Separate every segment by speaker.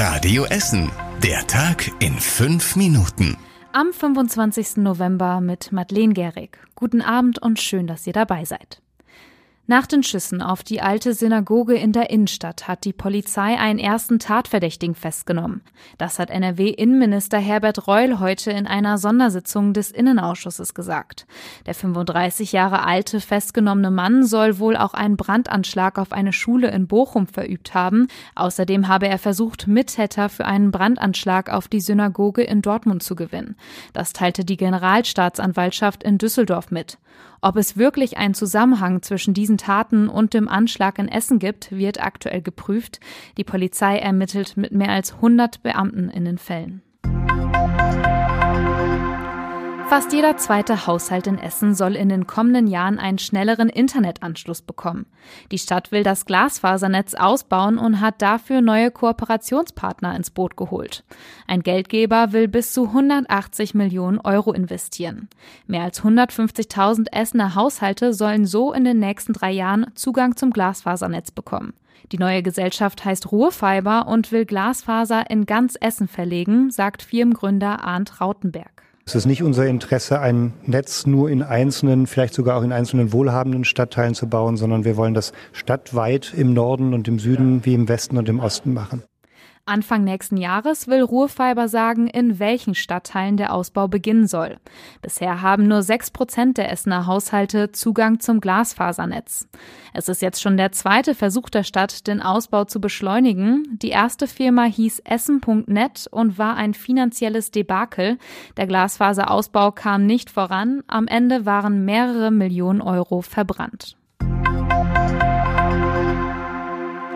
Speaker 1: Radio Essen. Der Tag in fünf Minuten.
Speaker 2: Am 25. November mit Madeleine Gehrig. Guten Abend und schön, dass ihr dabei seid. Nach den Schüssen auf die alte Synagoge in der Innenstadt hat die Polizei einen ersten Tatverdächtigen festgenommen. Das hat NRW-Innenminister Herbert Reul heute in einer Sondersitzung des Innenausschusses gesagt. Der 35 Jahre alte festgenommene Mann soll wohl auch einen Brandanschlag auf eine Schule in Bochum verübt haben. Außerdem habe er versucht, Mittäter für einen Brandanschlag auf die Synagoge in Dortmund zu gewinnen. Das teilte die Generalstaatsanwaltschaft in Düsseldorf mit. Ob es wirklich einen Zusammenhang zwischen diesen Taten und dem Anschlag in Essen gibt, wird aktuell geprüft. Die Polizei ermittelt mit mehr als 100 Beamten in den Fällen. Fast jeder zweite Haushalt in Essen soll in den kommenden Jahren einen schnelleren Internetanschluss bekommen. Die Stadt will das Glasfasernetz ausbauen und hat dafür neue Kooperationspartner ins Boot geholt. Ein Geldgeber will bis zu 180 Millionen Euro investieren. Mehr als 150.000 Essener Haushalte sollen so in den nächsten drei Jahren Zugang zum Glasfasernetz bekommen. Die neue Gesellschaft heißt Ruhrfiber und will Glasfaser in ganz Essen verlegen, sagt Firmengründer Arndt Rautenberg.
Speaker 3: Es ist nicht unser Interesse, ein Netz nur in einzelnen, vielleicht sogar auch in einzelnen wohlhabenden Stadtteilen zu bauen, sondern wir wollen das stadtweit im Norden und im Süden wie im Westen und im Osten machen.
Speaker 2: Anfang nächsten Jahres will Ruhrfiber sagen, in welchen Stadtteilen der Ausbau beginnen soll. Bisher haben nur sechs Prozent der Essener Haushalte Zugang zum Glasfasernetz. Es ist jetzt schon der zweite Versuch der Stadt, den Ausbau zu beschleunigen. Die erste Firma hieß Essen.net und war ein finanzielles Debakel. Der Glasfaserausbau kam nicht voran. Am Ende waren mehrere Millionen Euro verbrannt.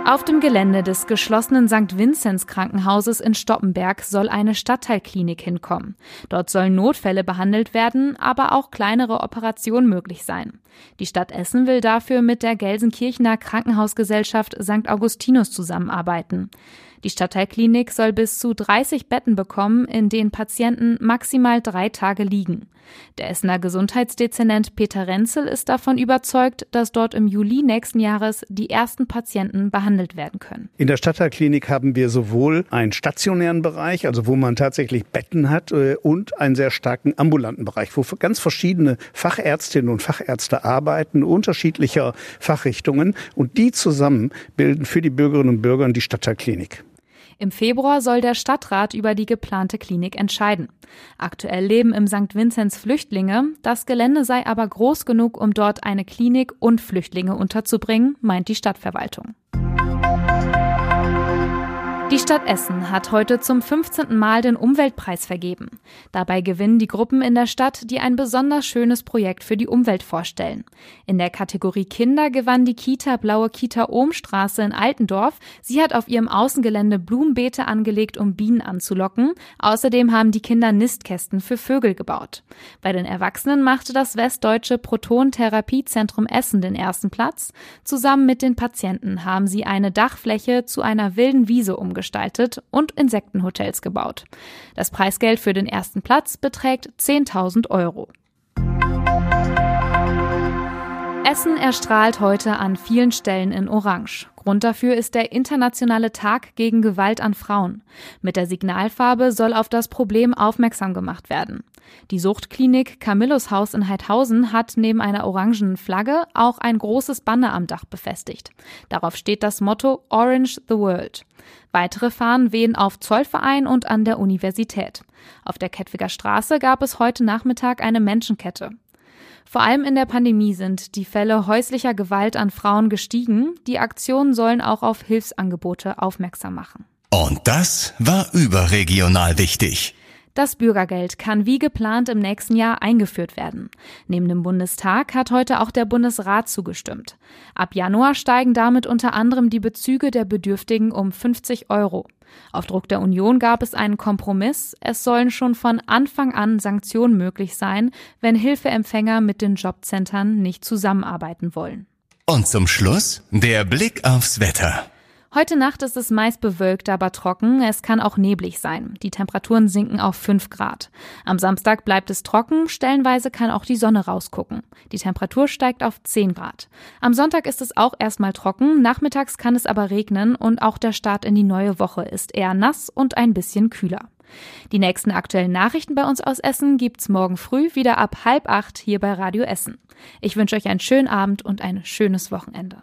Speaker 2: Auf dem Gelände des geschlossenen St. Vinzenz Krankenhauses in Stoppenberg soll eine Stadtteilklinik hinkommen. Dort sollen Notfälle behandelt werden, aber auch kleinere Operationen möglich sein. Die Stadt Essen will dafür mit der Gelsenkirchener Krankenhausgesellschaft St. Augustinus zusammenarbeiten. Die Stadtteilklinik soll bis zu 30 Betten bekommen, in denen Patienten maximal drei Tage liegen. Der Essener Gesundheitsdezernent Peter Renzel ist davon überzeugt, dass dort im Juli nächsten Jahres die ersten Patienten behandelt werden können.
Speaker 4: In der Stadtteilklinik haben wir sowohl einen stationären Bereich, also wo man tatsächlich Betten hat, äh, und einen sehr starken ambulanten Bereich, wo ganz verschiedene Fachärztinnen und Fachärzte arbeiten, unterschiedlicher Fachrichtungen. Und die zusammen bilden für die Bürgerinnen und Bürger die Stadtteilklinik.
Speaker 2: Im Februar soll der Stadtrat über die geplante Klinik entscheiden. Aktuell leben im St. Vinzenz Flüchtlinge. Das Gelände sei aber groß genug, um dort eine Klinik und Flüchtlinge unterzubringen, meint die Stadtverwaltung. Die Stadt Essen hat heute zum 15. Mal den Umweltpreis vergeben. Dabei gewinnen die Gruppen in der Stadt, die ein besonders schönes Projekt für die Umwelt vorstellen. In der Kategorie Kinder gewann die Kita Blaue Kita Ohmstraße in Altendorf. Sie hat auf ihrem Außengelände Blumenbeete angelegt, um Bienen anzulocken. Außerdem haben die Kinder Nistkästen für Vögel gebaut. Bei den Erwachsenen machte das Westdeutsche Protontherapiezentrum Essen den ersten Platz. Zusammen mit den Patienten haben sie eine Dachfläche zu einer wilden Wiese umgestaltet gestaltet und Insektenhotels gebaut. Das Preisgeld für den ersten Platz beträgt 10.000 Euro. Essen erstrahlt heute an vielen Stellen in Orange. Grund dafür ist der internationale Tag gegen Gewalt an Frauen. Mit der Signalfarbe soll auf das Problem aufmerksam gemacht werden. Die Suchtklinik Camillus Haus in Heidhausen hat neben einer orangenen Flagge auch ein großes Banner am Dach befestigt. Darauf steht das Motto Orange the World. Weitere Fahnen wehen auf Zollverein und an der Universität. Auf der Kettwiger Straße gab es heute Nachmittag eine Menschenkette. Vor allem in der Pandemie sind die Fälle häuslicher Gewalt an Frauen gestiegen. Die Aktionen sollen auch auf Hilfsangebote aufmerksam machen.
Speaker 1: Und das war überregional wichtig.
Speaker 2: Das Bürgergeld kann wie geplant im nächsten Jahr eingeführt werden. Neben dem Bundestag hat heute auch der Bundesrat zugestimmt. Ab Januar steigen damit unter anderem die Bezüge der Bedürftigen um 50 Euro. Auf Druck der Union gab es einen Kompromiss. Es sollen schon von Anfang an Sanktionen möglich sein, wenn Hilfeempfänger mit den Jobcentern nicht zusammenarbeiten wollen.
Speaker 1: Und zum Schluss der Blick aufs Wetter.
Speaker 2: Heute Nacht ist es meist bewölkt, aber trocken. Es kann auch neblig sein. Die Temperaturen sinken auf 5 Grad. Am Samstag bleibt es trocken. Stellenweise kann auch die Sonne rausgucken. Die Temperatur steigt auf 10 Grad. Am Sonntag ist es auch erstmal trocken. Nachmittags kann es aber regnen und auch der Start in die neue Woche ist eher nass und ein bisschen kühler. Die nächsten aktuellen Nachrichten bei uns aus Essen gibt's morgen früh wieder ab halb acht hier bei Radio Essen. Ich wünsche euch einen schönen Abend und ein schönes Wochenende.